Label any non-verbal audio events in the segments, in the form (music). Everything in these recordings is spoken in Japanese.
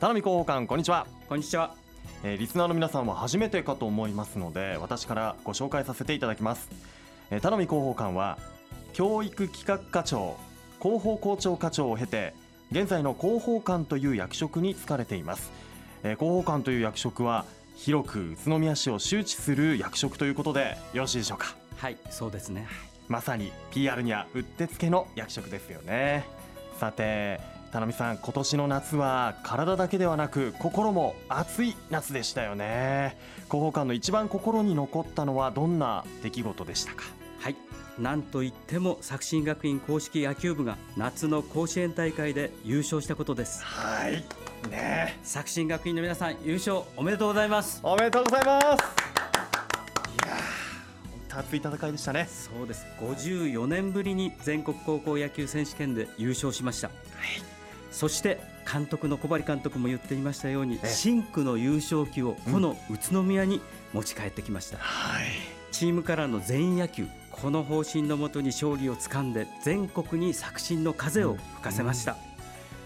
田波広報官こんにちは。こんにちは、えー、リスナーの皆さんは初めてかと思いますので私からご紹介させていただきます、えー、田波広報官は教育企画課長広報校長課長を経て現在の広報官という役職に就かれています、えー、広報官という役職は広く宇都宮市を周知する役職ということでよろしいでしょうか？はいそうですね。まさに PR にはうってつけの役職ですよね。さて田波さん今年の夏は体だけではなく心も熱い夏でしたよね。広報官の一番心に残ったのはどんな出来事でしたか？はい。なんといっても作新学院硬式野球部が夏の甲子園大会で優勝したことです。はい。ね。作新学院の皆さん優勝おめでとうございます。おめでとうございます。いや熱い戦いでしたね。そうです。54年ぶりに全国高校野球選手権で優勝しました、はい、そして監督の小針監督も言っていましたように、深紅の優勝旗をこの宇都宮に持ち帰ってきました、うん、はい、チームからの全員野球この方針のもとに勝利をつかんで全国に作新の風を吹かせました、うん、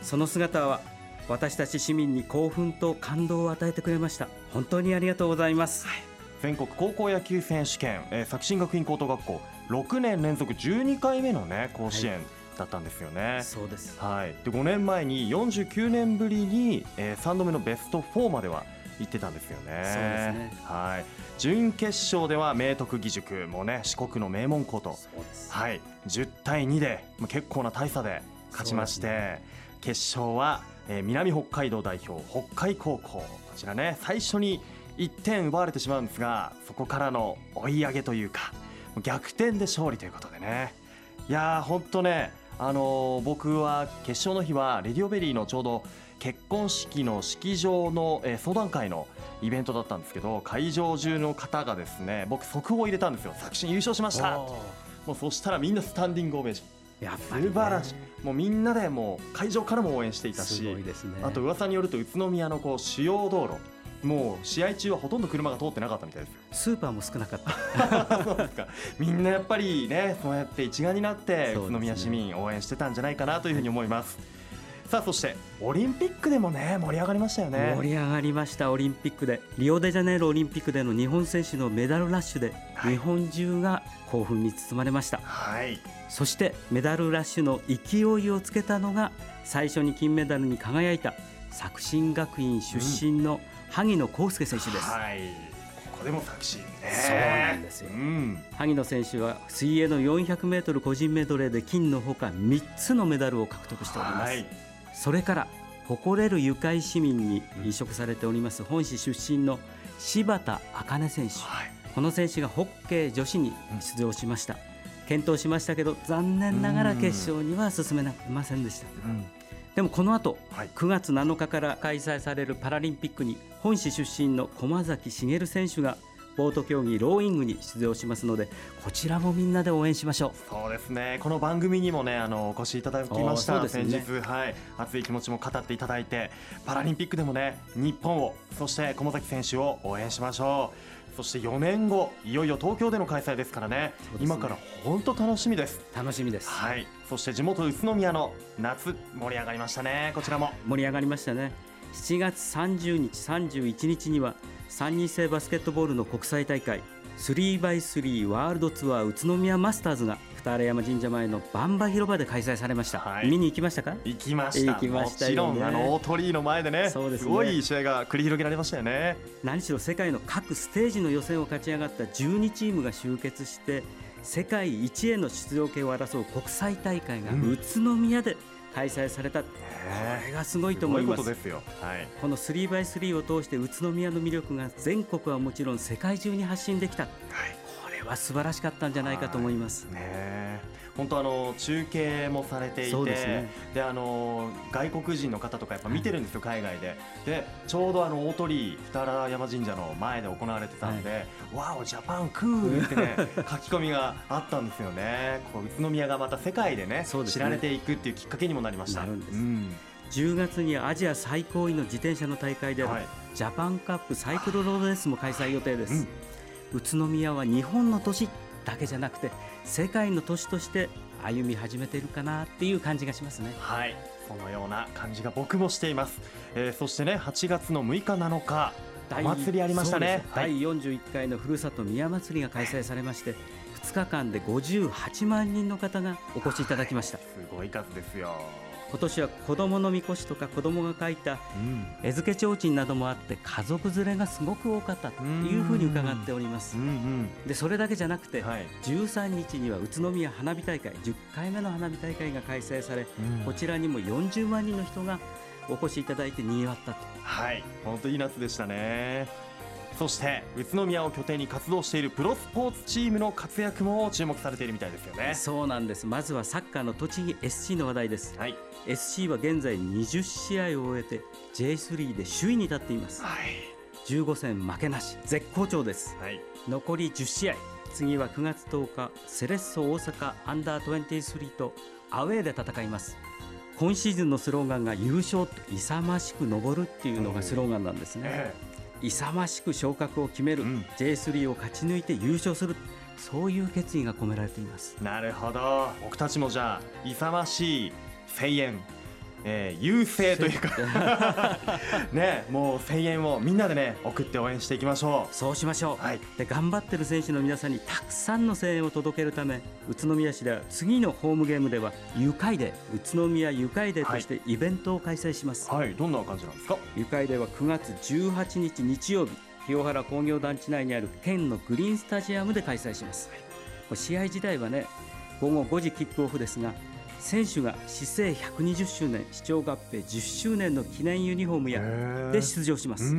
その姿は私たち市民に興奮と感動を与えてくれました。本当にありがとうございます、はい、全国高校野球選手権、えー、作新学院高等学校6年連続12回目のね甲子園、はいだったんですよね。そうです。はい。で5年前に49年ぶりに、えー、3度目のベスト4までは行ってたんですよね。そうですね。はい。準決勝では明徳義塾もね四国の名門校と、はい、10対2で結構な大差で勝ちまして、ね、決勝はえー、南北海道代表北海高校こちらね最初に1点奪われてしまうんですがそこからの追い上げというか逆転で勝利ということでねいやー本当ねあのー、僕は決勝の日はレディオベリーのちょうど結婚式の式場の、えー、相談会のイベントだったんですけど会場中の方がですね僕速報入れたんですよ。作新優勝しました。もうそしたらみんなスタンディングオベーションやっぱり、ね、素晴らしい。もうみんなでもう会場からも応援していたし、ね、あと噂によると宇都宮のこう主要道路もう試合中はほとんど車が通ってなかったみたいです。スーパーも少なかった。(laughs) そうですか。みんなやっぱりねそうやって一丸になって宇都宮市民応援してたんじゃないかなというふうに思います。さあそしてオリンピックでもね盛り上がりましたよね。盛り上がりましたオリンピックで。リオデジャネイロオリンピックでの日本選手のメダルラッシュで、日本中が興奮に包まれました、はい、そしてメダルラッシュの勢いをつけたのが最初に金メダルに輝いた作新学院出身の萩野公介選手です、うん、はい。ここでも作新ね。そうなんですよ、うん、萩野選手は水泳の400メートル個人メドレーで金のほか3つのメダルを獲得しております、はい。それから誇れる愉快市民に移植されております本市出身の柴田茜選手、はい、この選手がホッケー女子に出場しました、検討しましたけど残念ながら決勝には進めませんでした、うん、でもこの後、はい、9月7日から開催されるパラリンピックに本市出身の駒崎茂選手がボート競技ローイングに出場しますのでこちらもみんなで応援しましょう。そうですね。この番組にもねあのお越しいただきました、ね、先日はい。熱い気持ちも語っていただいてパラリンピックでもね日本をそして駒崎選手を応援しましょうそして4年後いよいよ東京での開催ですからね、ね、今から本当楽しみです。楽しみです。はい。そして地元宇都宮の夏盛り上がりましたね。こちらも。盛り上がりましたね。7月30日31日には3人制バスケットボールの国際大会 3x3 ワールドツアー宇都宮マスターズが二荒山神社前の万場広場で開催されました、はい、見に行きましたか？行きました。行きました、ね、もちろんあの大鳥居の前でねそうです、ね、すごい試合が繰り広げられましたよね。何しろ世界の各ステージの予選を勝ち上がった12チームが集結して世界一への出場権を争う国際大会が宇都宮で、うん開催された、これがすごいと思います。ですよ。はい、この 3x3 を通して宇都宮の魅力が全国はもちろん世界中に発信できた、はい、は素晴らしかったんじゃないかと思います。ね本当あの中継もされていて、ね、であの外国人の方とかやっぱ見てるんですよ、海外で。でちょうどあの大鳥居二荒山神社の前で行われてたんで、はい、わおジャパンクールってね (laughs) 書き込みがあったんですよね。こう宇都宮がまた世界でね、ね、知られていくっていうきっかけにもなりました。うん、10月にアジア最高位の自転車の大会である、はい、ジャパンカップサイクロロードレースも開催予定です。うん、宇都宮は日本の都市だけじゃなくて世界の都市として歩み始めているかなっていう感じがしますね。はい。そのような感じが僕もしています、えー、そしてね8月の6日7日お祭りありましたね。第41回のふるさと宮祭りが開催されまして2日間で58万人の方がお越しいただきました、すごい数ですよ今年は子どものみこしとか子どもが書いた絵付け提灯などもあって家族連れがすごく多かったというふうに伺っております。でそれだけじゃなくて、はい、13日には宇都宮花火大会10回目の花火大会が開催され、こちらにも40万人の人がお越しいただいてにぎわったと。はい本当いい夏でしたね。そして宇都宮を拠点に活動しているプロスポーツチームの活躍も注目されているみたいですよね。そうなんです。まずはサッカーの栃木 SC の話題です、はい、SC は現在20試合を終えて J3 で首位に立っています、はい、15戦負けなし絶好調です、はい、残り10試合。次は9月10日セレッソ大阪アンダー23とアウェーで戦います。今シーズンのスローガンが優勝と勇ましく登るっていうのがスローガンなんですね、ええ勇ましく昇格を決める、うん、J3 を勝ち抜いて優勝する。そういう決意が込められています。なるほど。僕たちもじゃあ勇ましい声援えー、優勢というか。(laughs) ねもう声援をみんなでね送って応援していきましょう。そうしましょう、はい、で頑張ってる選手の皆さんにたくさんの声援を届けるため宇都宮市では次のホームゲームでは愉快で宇都宮愉快デーとしてイベントを開催します、はい、はい、どんな感じなんですか？愉快デーは9月18日日曜日清原工業団地内にある県のグリーンスタジアムで開催します、はい、試合自体はね午後5時キックオフですが選手が市政120周年市長合併10周年の記念ユニフォームやで出場します。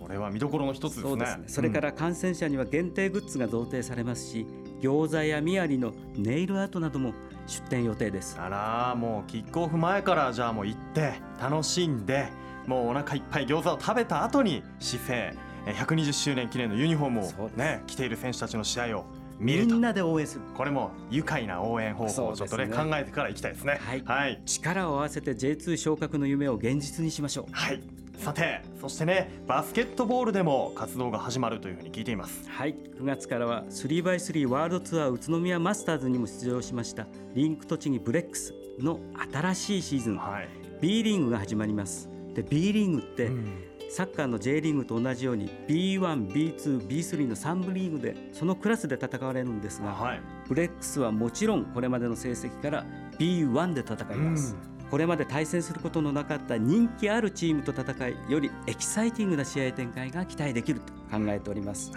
これは見どころの一つですね。そ、ね、それから感染者には限定グッズが贈呈されますし、餃子やみやりのネイルアートなども出店予定です。あら、もうキックオフ前からじゃあもう行って楽しんで、もうお腹いっぱい餃子を食べた後に市政120周年記念のユニフォームをね着ている選手たちの試合をみんなで応援する。これも愉快な応援方法をちょっとね、ね、考えてからいきたいですね、はい、はい、力を合わせて J2 昇格の夢を現実にしましょう。はい。さてそしてねバスケットボールでも活動が始まるというふうに聞いています。はい。9月からは 3x3 ワールドツアー宇都宮マスターズにも出場しましたリンク栃木ブレックスの新しいシーズン、はい、B リーグが始まります。で B リーグって、うんサッカーの J リーグと同じように B1、B2、B3 の3部リーグでそのクラスで戦われるんですが、はい、ブレックスはもちろんこれまでの成績から B1 で戦います。これまで対戦することのなかった人気あるチームと戦いよりエキサイティングな試合展開が期待できると考えております。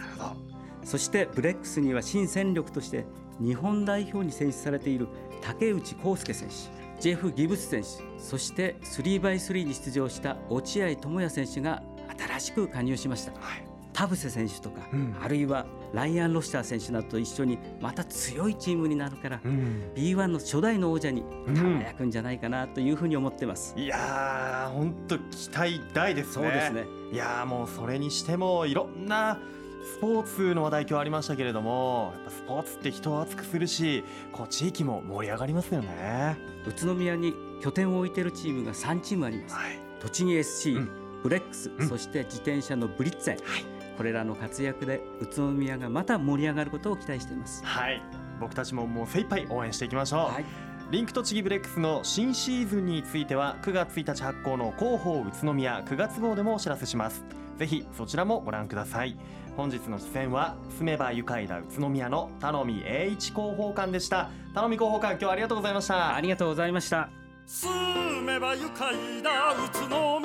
そしてブレックスには新戦力として日本代表に選出されている竹内康介選手ジェフ・ギブス選手そして 3x3 に出場した落合智也選手が新しく加入しました、はい、田臥選手とか、うん、あるいはライアン・ロシター選手などと一緒にまた強いチームになるから、うん、B1 の初代の王者に輝くんじゃないかなというふうに思ってます、うん、いやー本当期待大ですね。そうですね。いやもうそれにしてもいろんなスポーツの話題今日ありましたけれどもやっぱスポーツって人を熱くするしこう地域も盛り上がりますよね。宇都宮に拠点を置いているチームが3チームあります、はい、栃木 SC、うん、ブレックス、うん、そして自転車のブリッツェン、はい、これらの活躍で宇都宮がまた盛り上がることを期待しています。はい。僕たちももう精一杯応援していきましょう、はい、リンク栃木ブレックスの新シーズンについては9月1日発行の広報宇都宮9月号でもお知らせします。ぜひそちらもご覧ください。本日の出演は住めば愉快な宇都宮の頼み栄一広報官でした。頼み広報官今日はありがとうございました。ありがとうございました。住めば愉快な宇都